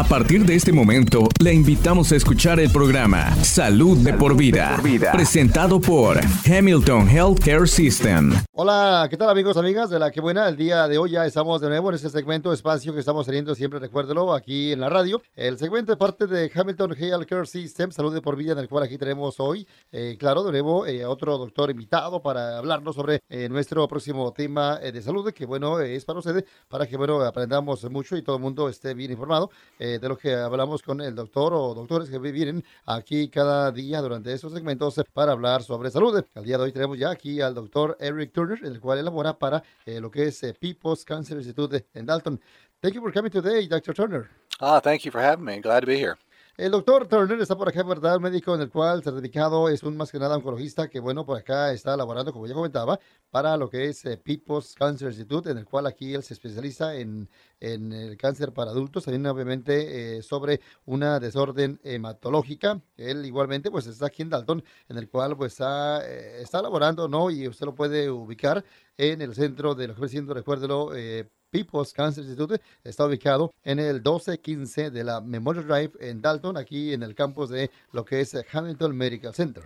A partir de este momento, le invitamos a escuchar el programa Salud de por vida, presentado por Hamilton Healthcare System. Hola, ¿qué tal amigos, amigas de la que buena? El día de hoy ya estamos de nuevo en este segmento, espacio que estamos teniendo siempre, recuérdelo, aquí en la radio. El segmento es parte de Hamilton Healthcare System, Salud de por vida, en el cual aquí tenemos hoy, eh, claro, de nuevo, eh, otro doctor invitado para hablarnos sobre eh, nuestro próximo tema de salud, que bueno, es para ustedes, para que bueno, aprendamos mucho y todo el mundo esté bien informado. Eh, de lo que hablamos con el doctor o doctores que vienen aquí cada día durante estos segmentos para hablar sobre salud. Al día de hoy tenemos ya aquí al doctor Eric Turner, el cual elabora para eh, lo que es eh, People's Cancer Institute en Dalton. Thank you for coming today, Dr. Turner. Ah, thank you for having me. Glad to be here. El doctor Turner está por acá, ¿verdad? Un médico en el cual certificado es un más que nada oncologista que, bueno, por acá está laborando, como ya comentaba, para lo que es People's Cancer Institute, en el cual aquí él se especializa en, en el cáncer para adultos, también obviamente eh, sobre una desorden hematológica. Él igualmente pues está aquí en Dalton, en el cual pues está, eh, está laborando, ¿no? Y usted lo puede ubicar en el centro de lo que siendo, recuérdelo, eh, People's Cancer Institute está ubicado en el 1215 de la Memorial Drive en Dalton, aquí en el campus de lo que es Hamilton Medical Center.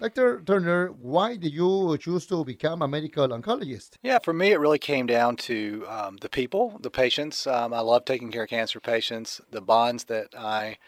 Dr. Turner, why did you choose to become a medical oncologist? Yeah, for me, it really came down to um, the people, the patients. Um, I love taking care of cancer patients, the bonds that I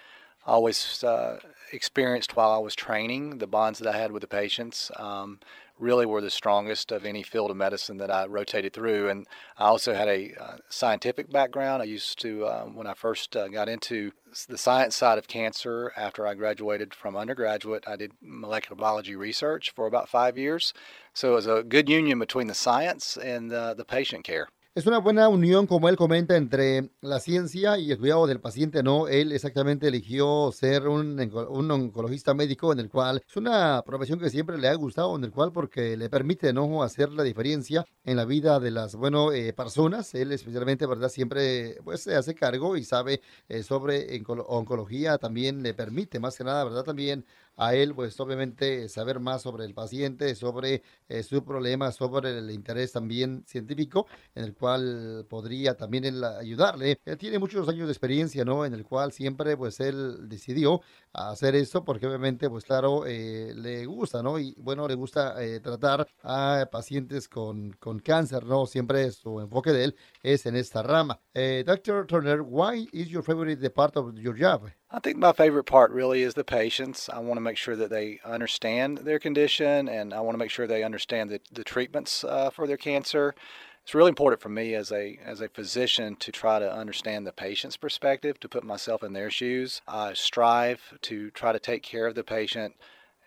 always uh, experienced while I was training, the bonds that I had with the patients. Um, really were the strongest of any field of medicine that I rotated through. And I also had a uh, scientific background. I used to, uh, when I first uh, got into the science side of cancer after I graduated from undergraduate, I did molecular biology research for about five years. So it was a good union between the science and the patient care. Es una buena unión, como él comenta, entre la ciencia y el cuidado del paciente, ¿no? Él exactamente eligió ser un, un, oncologista médico en el cual es una profesión que siempre le ha gustado, en el cual porque le permite, ¿no? Hacer la diferencia en la vida de las, bueno, eh, personas. Él especialmente, ¿verdad? Siempre, pues, se hace cargo y sabe eh, sobre oncología. También le permite, más que nada, ¿verdad? También a él, pues obviamente saber más sobre el paciente, sobre eh, su problema, sobre el interés también científico, en el cual podría también él ayudarle. Él tiene muchos años de experiencia, ¿no? En el cual siempre, pues él decidió hacer esto porque obviamente, pues claro, eh, le gusta, ¿no? Y bueno, le gusta eh, tratar a pacientes con, con cáncer, ¿no? Siempre su enfoque de él es en esta rama. Dr. Turner, why is your favorite part of your job? I think my favorite part really is the patients. I want to make sure that they understand their condition and I want to make sure they understand the, the treatments uh, for their cancer. It's really important for me as a as a physician to try to understand the patient's perspective, to put myself in their shoes. I strive to try to take care of the patient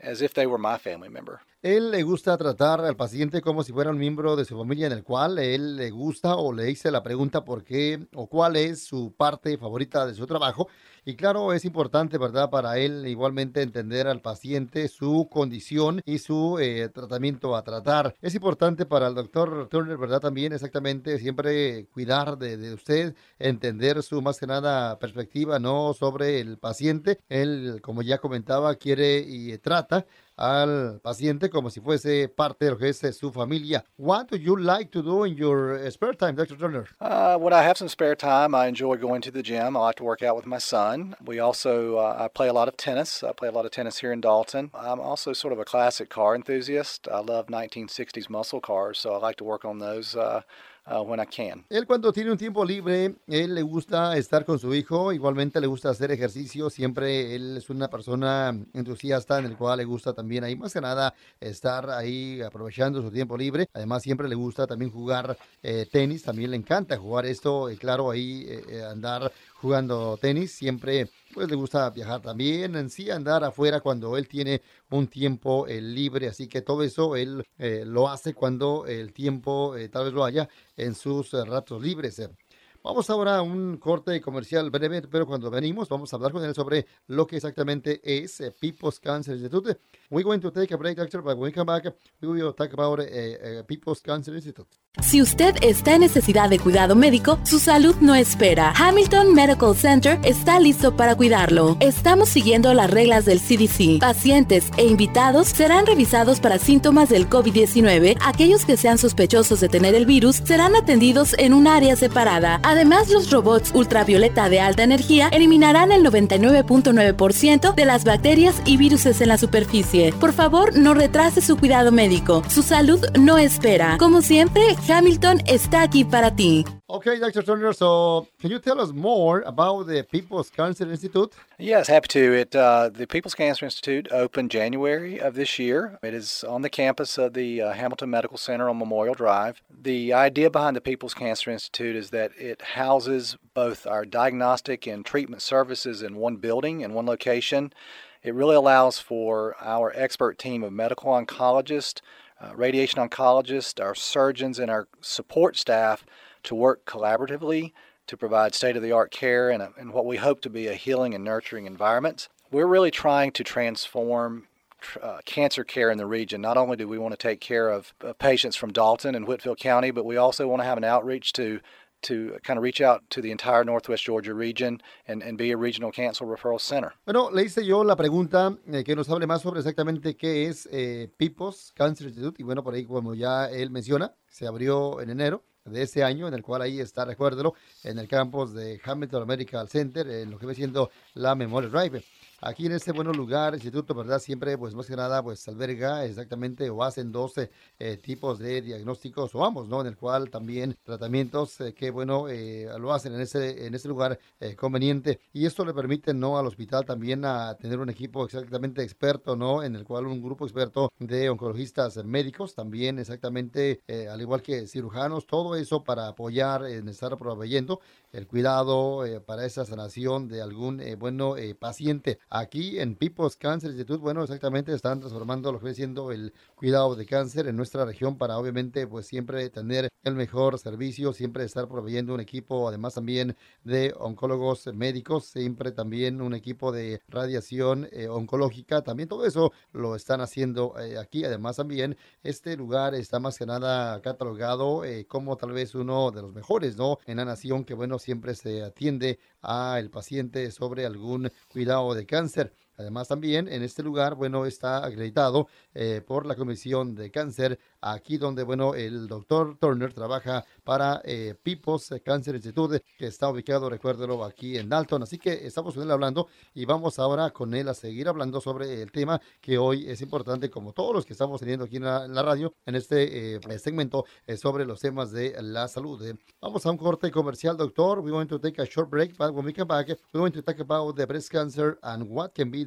as if they were my family member. Él le gusta tratar al paciente como si fuera un miembro de su familia en el cual él le gusta o le hice la pregunta por qué o cuál es su parte favorita de su trabajo. Y claro, es importante, ¿verdad? Para él igualmente entender al paciente su condición y su eh, tratamiento a tratar. Es importante para el doctor Turner, ¿verdad? También exactamente siempre cuidar de, de usted, entender su más que nada perspectiva, ¿no? Sobre el paciente. Él, como ya comentaba, quiere y trata al paciente como si fuese parte de lo que es su familia. What do you like to do in your spare time, Dr. Turner? Uh, when I have some spare time, I enjoy going to the gym. I like to work out with my son. We also, uh, I play a lot of tennis. I play a lot of tennis here in Dalton. I'm also sort of a classic car enthusiast. I love 1960s muscle cars, so I like to work on those. Uh, uh, when I can. Él cuando tiene un tiempo libre, él le gusta estar con su hijo, igualmente le gusta hacer ejercicio, siempre él es una persona entusiasta en el cual le gusta también ahí más que nada estar ahí aprovechando su tiempo libre. Además siempre le gusta también jugar eh, tenis, también le encanta jugar esto, y claro, ahí eh, eh, andar jugando tenis, siempre pues le gusta viajar también, en sí andar afuera cuando él tiene un tiempo eh, libre, así que todo eso él eh, lo hace cuando el tiempo eh, tal vez lo haya en sus ratos libres. Vamos ahora a un corte comercial breve, pero cuando venimos vamos a hablar con él sobre lo que exactamente es People's Cancer Institute. We're going to take a break, doctor, but when we come back, we will talk about People's Cancer Institute. Si usted está en necesidad de cuidado médico, su salud no espera. Hamilton Medical Center está listo para cuidarlo. Estamos siguiendo las reglas del CDC. Pacientes e invitados serán revisados para síntomas del COVID-19. Aquellos que sean sospechosos de tener el virus serán atendidos en un área separada. Los robots ultravioleta de alta energía eliminarán el 99.9% de las bacterias y virus en la superficie. Por favor, no retrase su cuidado médico. Su salud no espera. Como siempre, Hamilton está aquí para ti. Okay, Dr. Turner, so can you tell us more about the People's Cancer Institute? Yes, happy to. It uh, the People's Cancer Institute opened January of this year. It is on the campus of the uh, Hamilton Medical Center on Memorial Drive. The idea behind the People's Cancer Institute is that it houses both our diagnostic and treatment services in one building, in one location. It really allows for our expert team of medical oncologists, uh, radiation oncologists, our surgeons, and our support staff to work collaboratively to provide state of the art care and, and what we hope to be a healing and nurturing environment. We're really trying to transform uh, cancer care in the region. Not only do we want to take care of uh, patients from Dalton and Whitfield County, but we also want to have an outreach to to kind of reach out to the entire Northwest Georgia region and, and be a regional cancer referral center. Bueno, le hice yo la pregunta eh, que nos hable más sobre exactamente qué es eh, People's Cancer Institute y bueno, por ahí como ya él menciona, se abrió en enero de ese año, en el cual ahí está, recuérdelo, en el campus de Hamilton Medical Center, en lo que va siendo la Memorial Drive. Aquí en este bueno lugar, instituto, ¿verdad? Siempre, pues más que nada, pues alberga exactamente o hacen 12 eh, tipos de diagnósticos o ambos, ¿no? En el cual también tratamientos eh, que, bueno, eh, lo hacen en ese, en ese lugar conveniente. Y esto le permite, ¿no? Al hospital también a tener un equipo exactamente experto, ¿no? En el cual un grupo experto de oncologistas médicos, también exactamente, al igual que cirujanos, todo eso para apoyar en estar proveyendo el cuidado para esa sanación de algún, bueno, paciente. Aquí en People's Cancer Institute, bueno, exactamente están transformando lo que viene siendo el cuidado de cáncer en nuestra región para obviamente pues siempre tener el mejor servicio, siempre estar proveyendo un equipo, además también de oncólogos médicos, siempre también un equipo de radiación eh, oncológica, también todo eso lo están haciendo eh, aquí. Además también este lugar está más que nada catalogado eh, como tal vez uno de los mejores, ¿no? En la nación que bueno, siempre se atiende al paciente sobre algún cuidado de cáncer. Además, también en este lugar, bueno, está acreditado eh, por la Comisión de Cáncer, aquí donde, bueno, el doctor Turner trabaja para eh, People's Cancer Institute, que está ubicado, recuérdelo, aquí en Dalton. Así que estamos con él hablando y vamos ahora con él a seguir hablando sobre el tema que hoy es importante, como todos los que estamos teniendo aquí en la, radio, en este eh, segmento sobre los temas de la salud. Vamos a un corte comercial, doctor. We want to take a short break, but when we come back, we want to talk about the breast cancer and what can be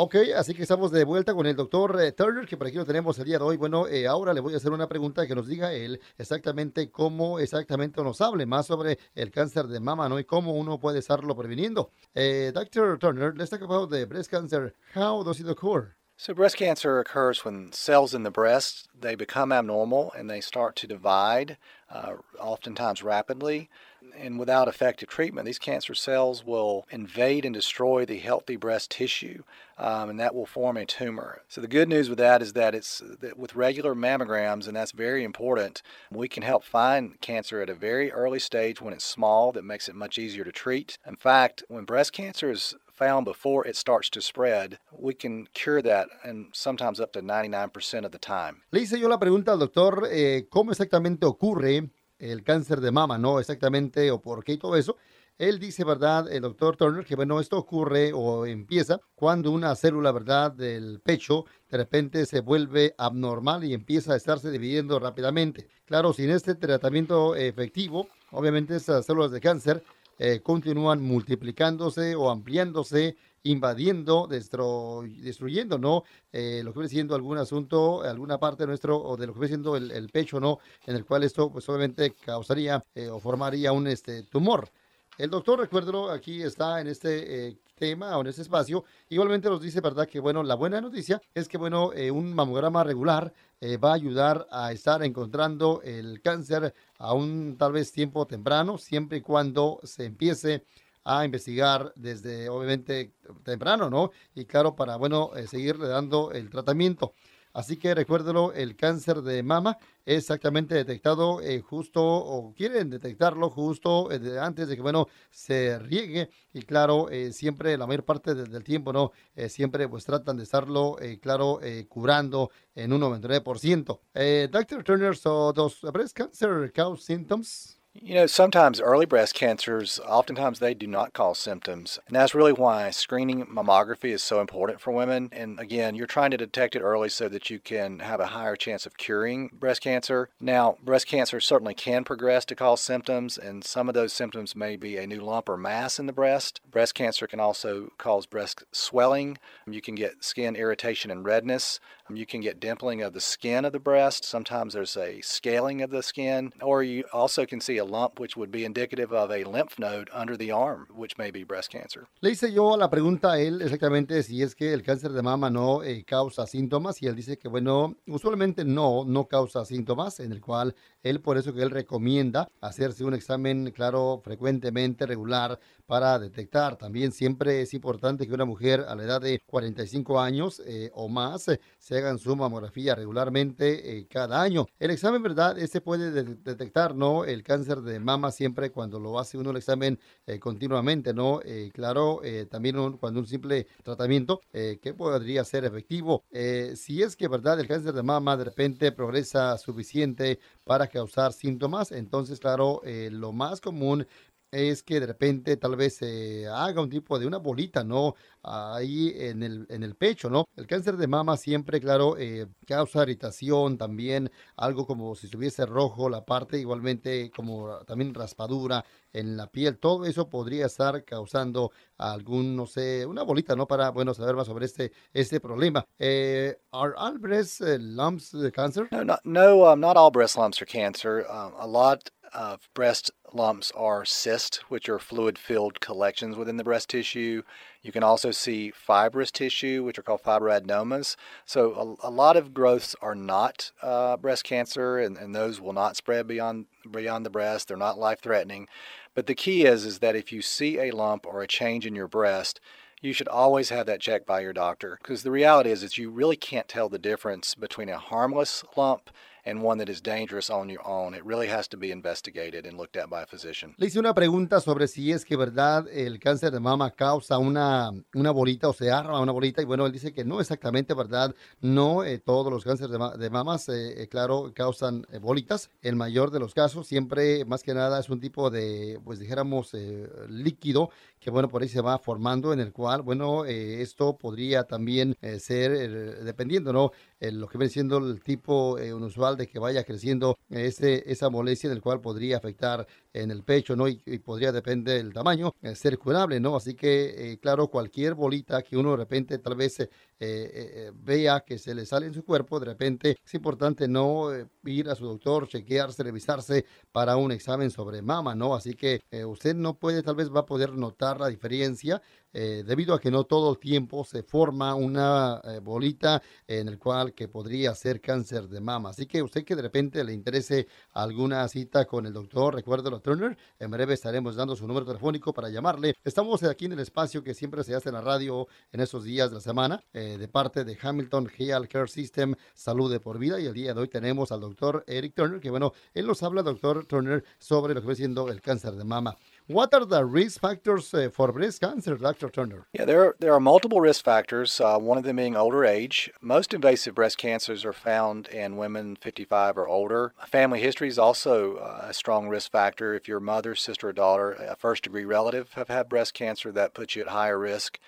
Ok, así que estamos de vuelta con el doctor eh, Turner, que por aquí lo tenemos el día de hoy. Bueno, eh, ahora le voy a hacer una pregunta que nos diga él exactamente cómo exactamente nos hable más sobre el cáncer de mama, ¿no? Y cómo uno puede estarlo previniendo. Eh, Dr. Turner, let's talk about the breast cancer. How does it occur? So breast cancer occurs when cells in the breast they become abnormal and they start to divide, uh, oftentimes rapidly. And without effective treatment, these cancer cells will invade and destroy the healthy breast tissue, um, and that will form a tumor. So the good news with that is that it's that with regular mammograms, and that's very important. We can help find cancer at a very early stage when it's small. That makes it much easier to treat. In fact, when breast cancer is found before it starts to spread, we can cure that and sometimes up to 99% of the time. Le hice yo la pregunta al doctor, eh, ¿cómo exactamente ocurre el cáncer de mama, ¿no? Exactamente, o por qué y todo eso. Él dice, ¿verdad? El doctor Turner, que bueno, esto ocurre o empieza cuando una célula, ¿verdad? Del pecho de repente se vuelve abnormal y empieza a estarse dividiendo rápidamente. Claro, sin este tratamiento efectivo, obviamente estas células de cáncer eh, continúan multiplicándose o ampliándose invadiendo, destruyendo, ¿no? Eh, lo que viene siendo algún asunto, alguna parte de nuestro, o de lo que viene siendo el, pecho, ¿no? En el cual esto, pues obviamente causaría eh, o formaría un este, tumor. El doctor, recuérdelo, aquí está en este eh, tema o en este espacio. Igualmente nos dice, ¿verdad? Que bueno, la buena noticia es que bueno, un mamograma regular va a ayudar a estar encontrando el cáncer a un tal vez tiempo temprano, siempre y cuando se empiece a investigar desde obviamente temprano, ¿no? Y claro, para, bueno, eh, seguirle dando el tratamiento. Así que recuérdelo, el cáncer de mama es exactamente detectado eh, justo o quieren detectarlo justo eh, antes de que, bueno, se riegue. Y claro, eh, siempre, la mayor parte del tiempo, ¿no? siempre pues tratan de estarlo, claro, curando en un 99%. Dr. Turner, so does breast cancer cause symptoms? You know, sometimes early breast cancers, oftentimes they do not cause symptoms. And that's really why screening mammography is so important for women. And again, you're trying to detect it early so that you can have a higher chance of curing breast cancer. Now, breast cancer certainly can progress to cause symptoms, and some of those symptoms may be a new lump or mass in the breast. Breast cancer can also cause breast swelling. You can get skin irritation and redness. You can get dimpling of the skin of the breast. Sometimes there's a scaling of the skin, or you also can see a lump which would be indicative of a lymph node under the arm, which may be breast cancer. Le hice yo la pregunta a él exactamente si es que el cáncer de mama no eh, causa síntomas y él dice que bueno, usualmente no, no causa síntomas, en el cual él por eso que él recomienda hacerse un examen, claro, frecuentemente, regular, para detectar. También siempre es importante que una mujer a la edad de 45 años eh, o más eh, se hagan su mamografía regularmente eh, cada año. El examen, ¿verdad? Este puede detectar, ¿no? El cáncer de mama siempre cuando lo hace uno el examen continuamente, ¿no? claro, también cuando un simple tratamiento que podría ser efectivo. si es que, ¿verdad? El cáncer de mama de repente progresa suficiente para causar síntomas, entonces, claro, lo más común es que de repente tal vez se haga un tipo de una bolita, ¿no? Ahí en el, en el pecho, ¿no? El cáncer de mama siempre, claro, eh, causa irritación también, algo como si estuviese rojo la parte, igualmente como también raspadura en la piel, todo eso podría estar causando algún, no sé, una bolita, ¿no? Para, bueno, saber más sobre este, este problema. Eh, ¿Are all breast eh, lumps cancer? No, no, no um, not all breast lumps are cancer. Um, a lot of breast lumps are cysts, which are fluid filled collections within the breast tissue. You can also see fibrous tissue, which are called fibroadenomas. So, a, a lot of growths are not uh, breast cancer, and, and those will not spread beyond, beyond the breast. They're not life threatening. But the key is, is that if you see a lump or a change in your breast, you should always have that checked by your doctor because the reality is that you really can't tell the difference between a harmless lump and one that is dangerous on your own. It really has to be investigated and looked at by a physician. Le hice una pregunta sobre si es que verdad el cáncer de mama causa una, una bolita o se arma una bolita y bueno, él dice que no exactamente verdad, no eh, todos los cánceres de, de mamas, eh, eh, claro, causan eh, bolitas. El mayor de los casos siempre, más que nada, es un tipo de, pues dijéramos, eh, líquido que bueno, por ahí se va formando en el cual, bueno, esto podría también ser, dependiendo, ¿no? Lo que viene siendo el tipo unusual de que vaya creciendo ese, esa molestia en el cual podría afectar en el pecho, ¿no? Y, podría, depender del tamaño, ser curable, ¿no? Así que, claro, cualquier bolita que uno de repente tal vez vea que se le sale en su cuerpo, de repente es importante no ir a su doctor, chequearse, revisarse para un examen sobre mama, ¿no? Así que usted no puede, tal vez va a poder notar la diferencia eh, debido a que no todo el tiempo se forma una eh, bolita en el cual que podría ser cáncer de mama. Así que usted que de repente le interese alguna cita con el doctor, Turner, en breve estaremos dando su número telefónico para llamarle. Estamos aquí en el espacio que siempre se hace en la radio en esos días de la semana, eh, de parte de Hamilton Health Care System, Salud de por Vida, y el día de hoy tenemos al doctor Eric Turner, que bueno, él nos habla, doctor Turner, sobre lo que va siendo el cáncer de mama. What are the risk factors uh, for breast cancer, Dr. Turner? Yeah, there are, there are multiple risk factors, uh, one of them being older age. Most invasive breast cancers are found in women 55 or older. Family history is also uh, a strong risk factor. If your mother, sister, or daughter, a first degree relative, have had breast cancer, that puts you at higher risk.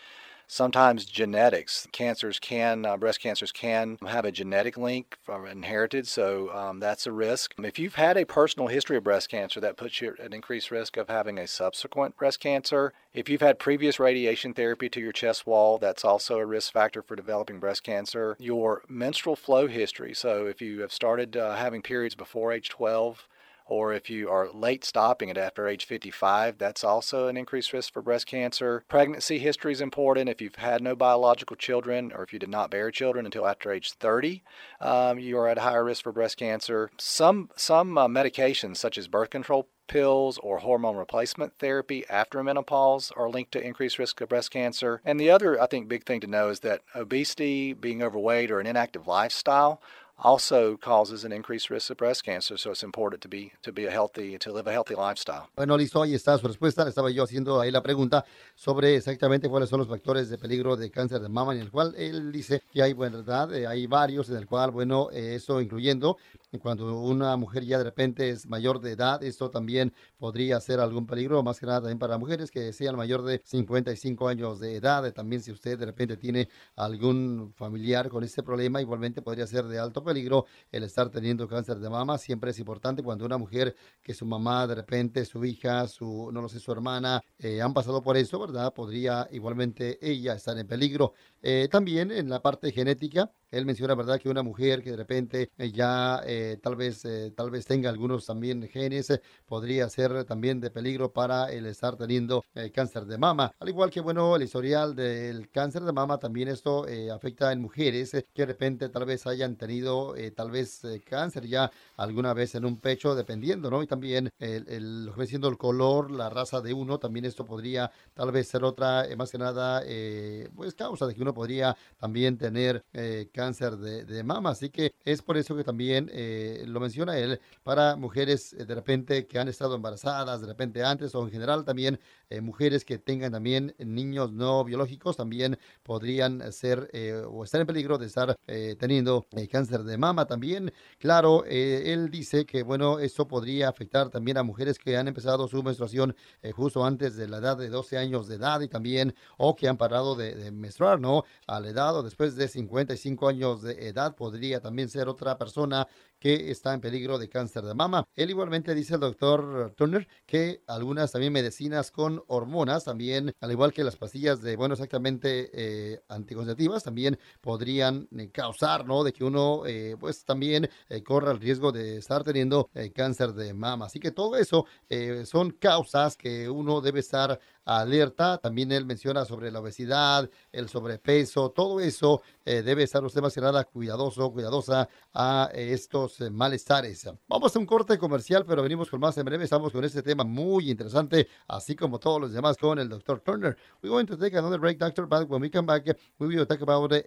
Sometimes genetics, cancers can, uh, breast cancers can have a genetic link from inherited, so um, that's a risk. If you've had a personal history of breast cancer, that puts you at an increased risk of having a subsequent breast cancer. If you've had previous radiation therapy to your chest wall, that's also a risk factor for developing breast cancer. Your menstrual flow history, so if you have started uh, having periods before age 12, or if you are late stopping it after age 55, that's also an increased risk for breast cancer. Pregnancy history is important. If you've had no biological children or if you did not bear children until after age 30, um, you are at a higher risk for breast cancer. Some, some uh, medications, such as birth control pills or hormone replacement therapy after menopause are linked to increased risk of breast cancer. And the other, I think, big thing to know is that obesity, being overweight, or an inactive lifestyle also causes an increased risk of breast cancer. So it's important to be to be a healthy to live a healthy lifestyle. Bueno, listo, ahí está su respuesta. Estaba yo haciendo ahí la pregunta sobre exactamente cuáles son los factores de peligro de cáncer de mama, en el cual él dice que hay, verdad, eh, hay varios, en el cual, bueno, eh, eso incluyendo cuando una mujer ya de repente es mayor de edad, esto también podría ser algún peligro, más que nada también para mujeres que sean mayor de 55 años de edad. También si usted de repente tiene algún familiar con este problema, igualmente podría ser de alto peligro el estar teniendo cáncer de mama. Siempre es importante cuando una mujer que su mamá de repente, su hija, su, no lo sé, su hermana, eh, han pasado por eso, ¿verdad? Podría igualmente ella estar en peligro. Eh, también en la parte genética, él menciona, ¿verdad?, que una mujer que de repente eh, ya eh, tal, vez, eh, tal vez tenga algunos también genes, podría ser también de peligro para el estar teniendo cáncer de mama. Al igual que, bueno, el historial del cáncer de mama, también esto afecta en mujeres que de repente tal vez hayan tenido tal vez cáncer ya alguna vez en un pecho, dependiendo, ¿no? Y también el, el, el color, la raza de uno, también esto podría tal vez ser otra, más que nada, pues causa de que uno podría también tener eh, cáncer de, mama. Así que es por eso que también eh, lo menciona él para mujeres eh, de repente que han estado embarazadas, de repente antes o en general también eh, mujeres que tengan también niños no biológicos también podrían ser eh, o estar en peligro de estar eh, teniendo cáncer de mama también. Claro, él dice que bueno, esto podría afectar también a mujeres que han empezado su menstruación justo antes de la edad de 12 años de edad y también o que han parado de, de menstruar, ¿no? A la edad o después de 55 años de edad podría también ser otra persona que está en peligro de cáncer de mama. Él igualmente dice el doctor Turner que algunas también medicinas con hormonas, también al igual que las pastillas de, bueno, exactamente eh, anticonceptivas, también podrían eh, causar, ¿no? De que uno, eh, pues también eh, corra el riesgo de estar teniendo eh, cáncer de mama. Así que todo eso son causas que uno debe estar alerta. También él menciona sobre la obesidad, el sobrepeso, todo eso eh, debe estar usted más que nada cuidadoso, cuidadosa a eh, estos eh, malestares. Vamos a un corte comercial, pero venimos con más en breve. Estamos con este tema muy interesante, así como todos los demás con el Dr. Turner. We're going to take another break, Doctor, but when we come back, we will talk about uh,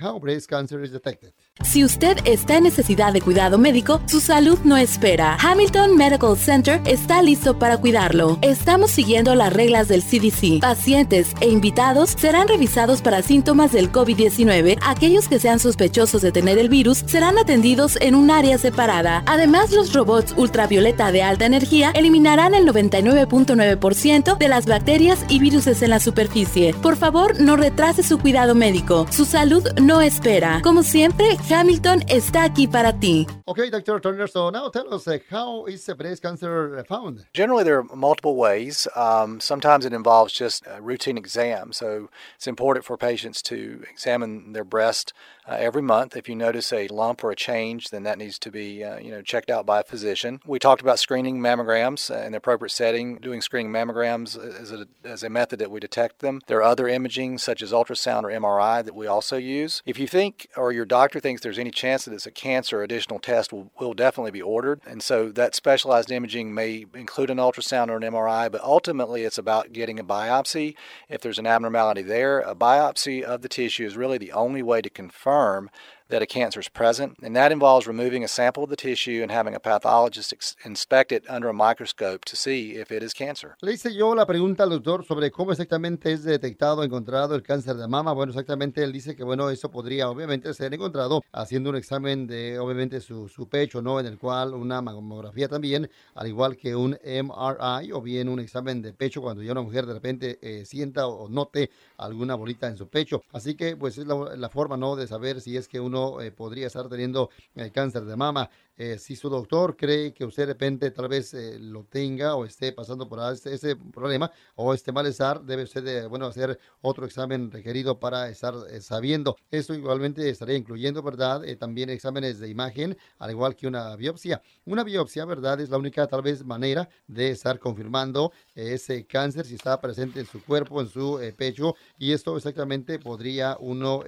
how breast cancer is detected. Si usted está en necesidad de cuidado médico, su salud no espera. Hamilton Medical Center está listo para cuidarlo. Estamos siguiendo las reglas del CDC. Pacientes e invitados serán revisados para síntomas del COVID-19. Aquellos que sean sospechosos de tener el virus serán atendidos en un área separada. Además, los robots ultravioleta de alta energía eliminarán el 99.9% de las bacterias y virus en la superficie. Por favor, no retrase su cuidado médico. Su salud no espera. Como siempre, Hamilton está aquí para ti. Okay, Dr. Turner, so now tell us uh, how is breast cancer found? Generally, there are multiple ways. Um, sometimes it involves just a routine exam. So it's important for patients to examine their breast uh, every month. If you notice a lump or a change, then that needs to be uh, you know checked out by a physician. We talked about screening mammograms in the appropriate setting. Doing screening mammograms as a, as a method that we detect them. There are other imaging such as ultrasound or MRI that we also use. If you think or your doctor thinks there's any chance that it's a cancer, additional test will, will definitely be ordered. And so that specialized imaging may include an ultrasound or an MRI, but ultimately it's about getting a biopsy. If there's an abnormality there, a biopsy of the tissue is really the only way to confirm harm that a cancer is present, and that involves removing a sample of the tissue and having a pathologist ex- inspect it under a microscope to see if it is cancer. Le hice yo la pregunta al doctor sobre cómo exactamente es detectado, encontrado el cáncer de mama. Bueno, exactamente él dice que, bueno, eso podría obviamente ser encontrado haciendo un examen de, obviamente, su, su pecho, ¿no? En el cual una mamografía también, al igual que un MRI o bien un examen de pecho cuando ya una mujer de repente eh, sienta o note alguna bolita en su pecho. Así que, pues, es la, la forma, ¿no? De saber si es que uno eh, podría estar teniendo el cáncer de mama. Eh, si su doctor cree que usted de repente tal vez eh, lo tenga o esté pasando por ese, problema o este malestar, debe usted de, bueno, hacer otro examen requerido para estar eh, sabiendo. Esto igualmente estaría incluyendo, ¿verdad? también exámenes de imagen, al igual que una biopsia. Una biopsia, ¿verdad? Es la única tal vez manera de estar confirmando ese cáncer si está presente en su cuerpo, en su pecho y esto exactamente podría uno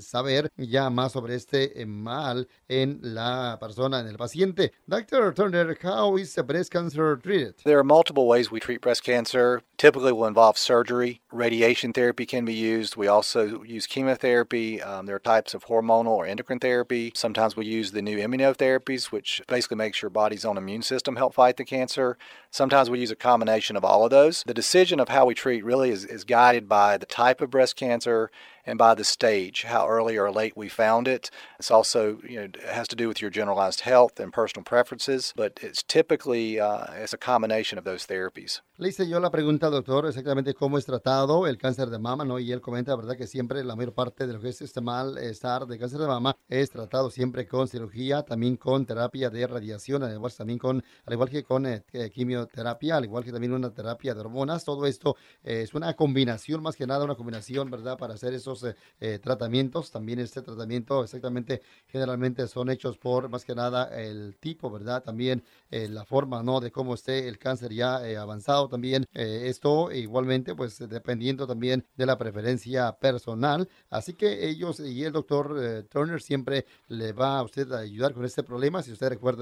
saber ya más sobre este mal en la persona, en el paciente. Dr. Turner, how is breast cancer treated? There are multiple ways we treat breast cancer. Typically will involve surgery. Radiation therapy can be used. We also use chemotherapy. Um, there are types of hormonal or endocrine therapy. Sometimes we use the new immunotherapies, which basically makes your body's own immune system help fight the cancer. Sometimes we use a combination of all of those. The decision of how we treat really is, is guided by the type of breast cancer and by the stage, how early or late we found it. It's also, you know, has to do with your generalized health and personal preferences, but it's typically uh, it's a combination of those therapies. Hice yo la pregunta, doctor, exactamente cómo es tratado el cáncer de mama, ¿no? Y él comenta, ¿verdad?, que siempre la mayor parte de lo que es este malestar de cáncer de mama es tratado siempre con cirugía, también con terapia de radiación, además también con, al igual que con eh, quimioterapia, al igual que también una terapia de hormonas. Todo esto eh, es una combinación, más que nada una combinación, ¿verdad?, para hacer eh, eh tratamientos. También este tratamiento, exactamente, generalmente son hechos por, más que nada, el tipo, ¿verdad? También eh, la forma, ¿no?, de cómo esté el cáncer ya avanzado también esto igualmente pues dependiendo también de la preferencia personal así que ellos y el doctor Turner siempre le va a usted a ayudar con este problema si usted recuerda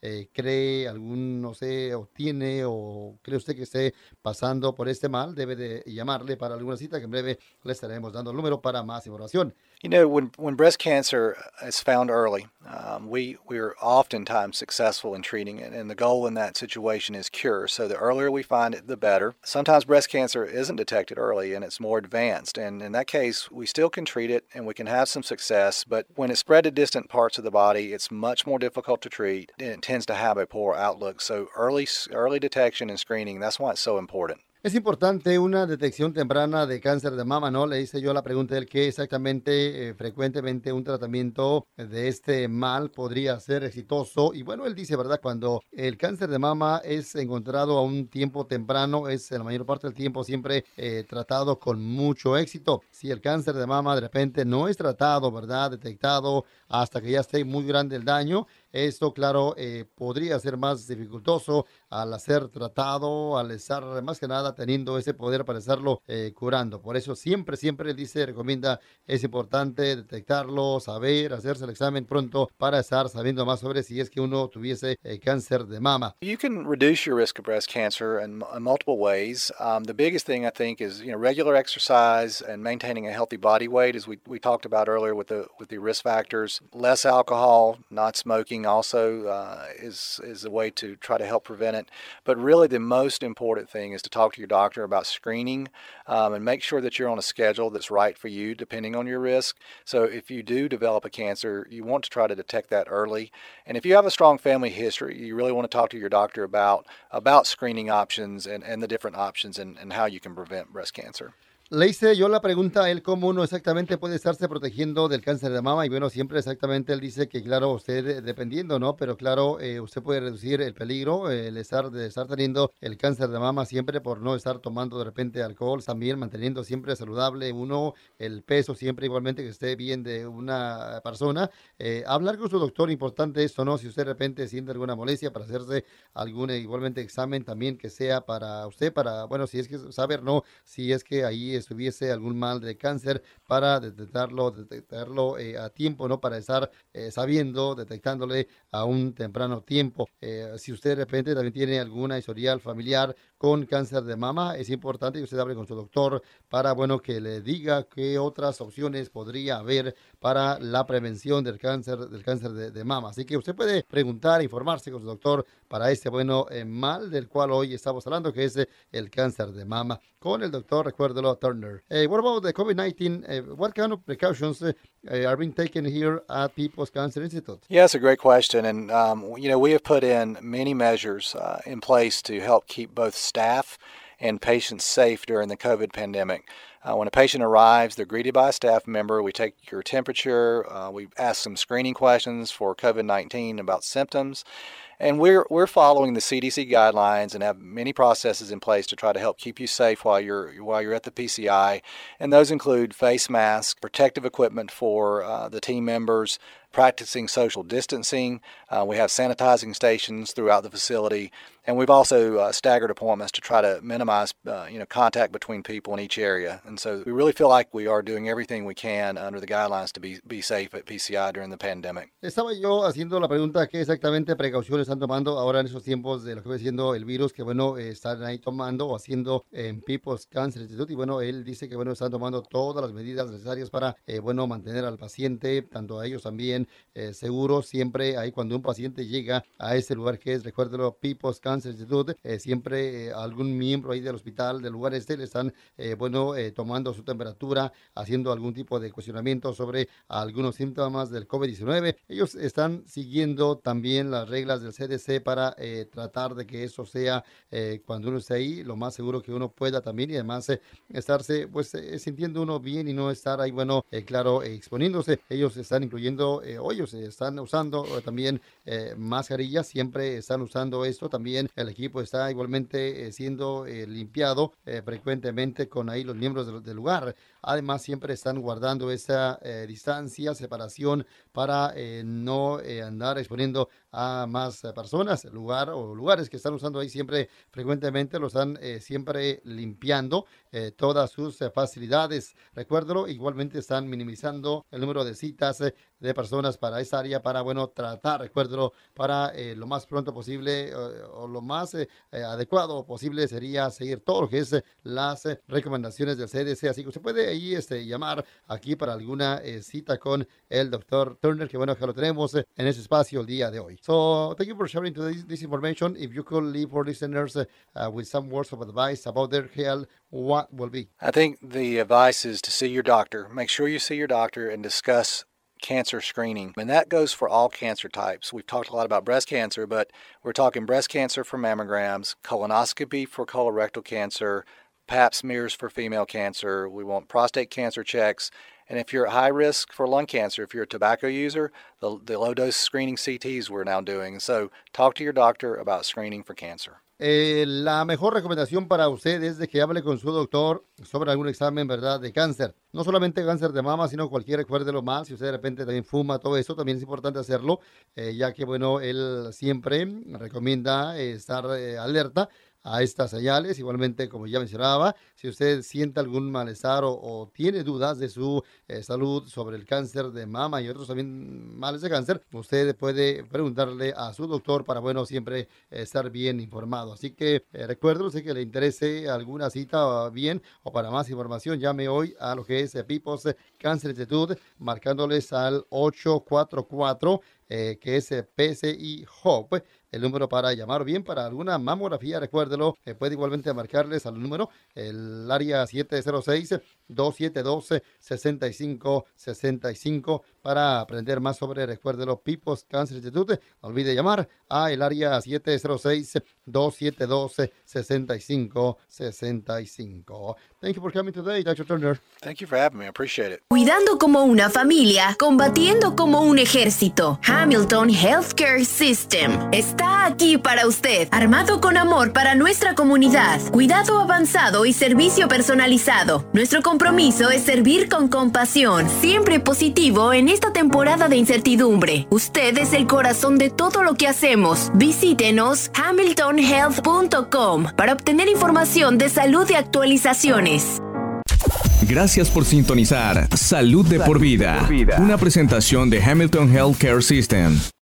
eh, cree algún no sé o tiene o cree usted que esté pasando por este mal debe de llamarle para alguna cita que en breve le estaremos dando el número para más información You know, when, when breast cancer is found early, um, we, we're oftentimes successful in treating it, and the goal in that situation is cure. So the earlier we find it, the better. Sometimes breast cancer isn't detected early and it's more advanced, and in that case, we still can treat it and we can have some success, but when it's spread to distant parts of the body, it's much more difficult to treat and it tends to have a poor outlook. So early, early detection and screening, that's why it's so important. Es importante una detección temprana de cáncer de mama, ¿no? Le hice yo la pregunta del que exactamente, eh, frecuentemente un tratamiento de este mal podría ser exitoso. Y bueno, él dice, ¿verdad? Cuando el cáncer de mama es encontrado a un tiempo temprano, es la mayor parte del tiempo siempre eh, tratado con mucho éxito. Si el cáncer de mama de repente no es tratado, ¿verdad? Detectado hasta que ya esté muy grande el daño, esto, claro, eh, podría ser más dificultoso al ser tratado, al estar más que nada teniendo ese poder para estarlo eh, curando. Por eso siempre, siempre dice, recomienda, es importante detectarlo, saber, hacerse el examen pronto para estar sabiendo más sobre si es que uno tuviese eh, cáncer de mama. You can reduce your risk of breast cancer in, multiple ways. Um, the biggest thing I think is regular exercise and maintaining a healthy body weight, as we, talked about earlier with the risk factors. Less alcohol, not smoking also uh, is is a way to try to help prevent it. But really, the most important thing is to talk to your doctor about screening um, and make sure that you're on a schedule that's right for you, depending on your risk. So if you do develop a cancer, you want to try to detect that early. And if you have a strong family history, you really want to talk to your doctor about about screening options and, and the different options and, and how you can prevent breast cancer. Le hice yo la pregunta a él cómo uno exactamente puede estarse protegiendo del cáncer de mama y bueno, siempre exactamente él dice que claro, usted eh, dependiendo, ¿no? Pero claro, eh, usted puede reducir el peligro, el estar de estar teniendo el cáncer de mama siempre por no estar tomando de repente alcohol, también manteniendo siempre saludable uno, el peso siempre igualmente que esté bien de una persona. Eh, hablar con su doctor, importante esto, ¿no? Si usted de repente siente alguna molestia para hacerse algún igualmente examen también que sea para usted, para, bueno, si es que saber, ¿no? Si es que ahí estuviese algún mal de cáncer para detectarlo, detectarlo eh, a tiempo, ¿no? Para estar eh, sabiendo, detectándole a un temprano tiempo. Eh, si usted de repente también tiene alguna historial familiar con cáncer de mama, es importante que usted hable con su doctor para, bueno, que le diga qué otras opciones podría haber para la prevención del cáncer, del cáncer de, mama. Así que usted puede preguntar, informarse con su doctor para este, bueno, mal del cual hoy estamos hablando, que es el cáncer de mama. Con el doctor, recuérdelo, Turner. Hey, what about the COVID-19? Uh, what kind of precautions are being taken here at People's Cancer Institute? Yeah, that's a great question. And, um, you know, we have put in many measures uh, in place to help keep both staff and patients safe during the COVID pandemic. Uh, when a patient arrives, they're greeted by a staff member. We take your temperature. Uh, we ask some screening questions for COVID 19 about symptoms. And we're, we're following the CDC guidelines and have many processes in place to try to help keep you safe while you're, while you're at the PCI. And those include face masks, protective equipment for uh, the team members, practicing social distancing. Uh, we have sanitizing stations throughout the facility, and we've also uh, staggered appointments to try to minimize, uh, you know, contact between people in each area. And so we really feel like we are doing everything we can under the guidelines to be, be safe at PCI during the pandemic. Estaba yo haciendo la pregunta qué exactamente precauciones están tomando ahora en esos tiempos de lo que va siendo el virus que bueno eh, están ahí tomando o haciendo en People's Cancer Institute y bueno él dice que bueno están tomando todas las medidas necesarias para eh, bueno mantener al paciente tanto a ellos también eh, seguros siempre ahí cuando un paciente llega a ese lugar que es recuérdelo People's Cancer Institute eh, siempre eh, algún miembro ahí del hospital del lugar este le están eh, bueno eh, tomando su temperatura haciendo algún tipo de cuestionamiento sobre algunos síntomas del COVID-19 ellos están siguiendo también las reglas del CDC para tratar de que eso sea cuando uno esté ahí lo más seguro que uno pueda también y además estarse pues sintiendo uno bien y no estar ahí bueno claro exponiéndose. Ellos están incluyendo eh, o ellos están usando eh, también eh, mascarillas siempre están usando esto también el equipo está igualmente eh, siendo eh, limpiado eh, frecuentemente con ahí los miembros del lugar además siempre están guardando esa eh, distancia separación para eh, no eh, andar exponiendo a más personas lugar o lugares que están usando ahí siempre frecuentemente lo están siempre limpiando todas sus facilidades. Recuérdalo igualmente están minimizando el número de citas de personas para esa área para bueno tratar recuérdalo para lo más pronto posible eh, o lo más adecuado posible sería seguir todo lo que es las recomendaciones del CDC así que usted puede ahí este llamar aquí para alguna eh, cita con el doctor Turner que bueno que lo tenemos eh, en ese espacio el día de hoy so thank you for sharing this, this information if you could leave our listeners uh, with some words of advice about their health what will be I think the advice is to see your doctor. Make sure you see your doctor and discuss cancer screening. And that goes for all cancer types. We've talked a lot about breast cancer, but we're talking breast cancer for mammograms, colonoscopy for colorectal cancer, pap smears for female cancer. We want prostate cancer checks. And if you're at high risk for lung cancer, if you're a tobacco user, the, the low dose screening CTs we're now doing. So talk to your doctor about screening for cancer. Eh, la mejor recomendación para usted es de que hable con su doctor sobre algún examen, ¿verdad?, de cáncer. No solamente cáncer de mama, sino cualquier, recuérdelo más, si usted de repente también fuma, todo eso, también es importante hacerlo, eh, ya que, bueno, él siempre recomienda eh, estar eh, alerta a estas señales. Igualmente, como ya mencionaba, si usted siente algún malestar o, tiene dudas de su eh, salud sobre el cáncer de mama y otros también males de cáncer, usted puede preguntarle a su doctor para, bueno, siempre eh, estar bien informado. Así que eh, recuerdo, sé que le interese alguna cita bien o para más información, llame hoy a lo que es eh, People's Cancer Institute, marcándoles al 844 eh, que es eh, PCI Hope. El número para llamar bien para alguna mamografía, recuérdelo, eh, puede igualmente marcarles al número, el área 706-272-6565 para aprender más sobre, recuérdelo, People's Cancer Institute. No olvide llamar a el área 706-272-6565. Thank you for coming today, Dr. Turner. Thank you for having me. I appreciate it. Cuidando como una familia, combatiendo como un ejército. Hamilton Healthcare System está aquí para usted, armado con amor para nuestra comunidad, cuidado avanzado y servicio personalizado. Nuestro compromiso es servir con compasión, siempre positivo en esta temporada de incertidumbre. Usted es el corazón de todo lo que hacemos. Visítenos hamiltonhealth.com para obtener información de salud y actualizaciones. Gracias por sintonizar Salud de por vida, una presentación de Hamilton Healthcare System.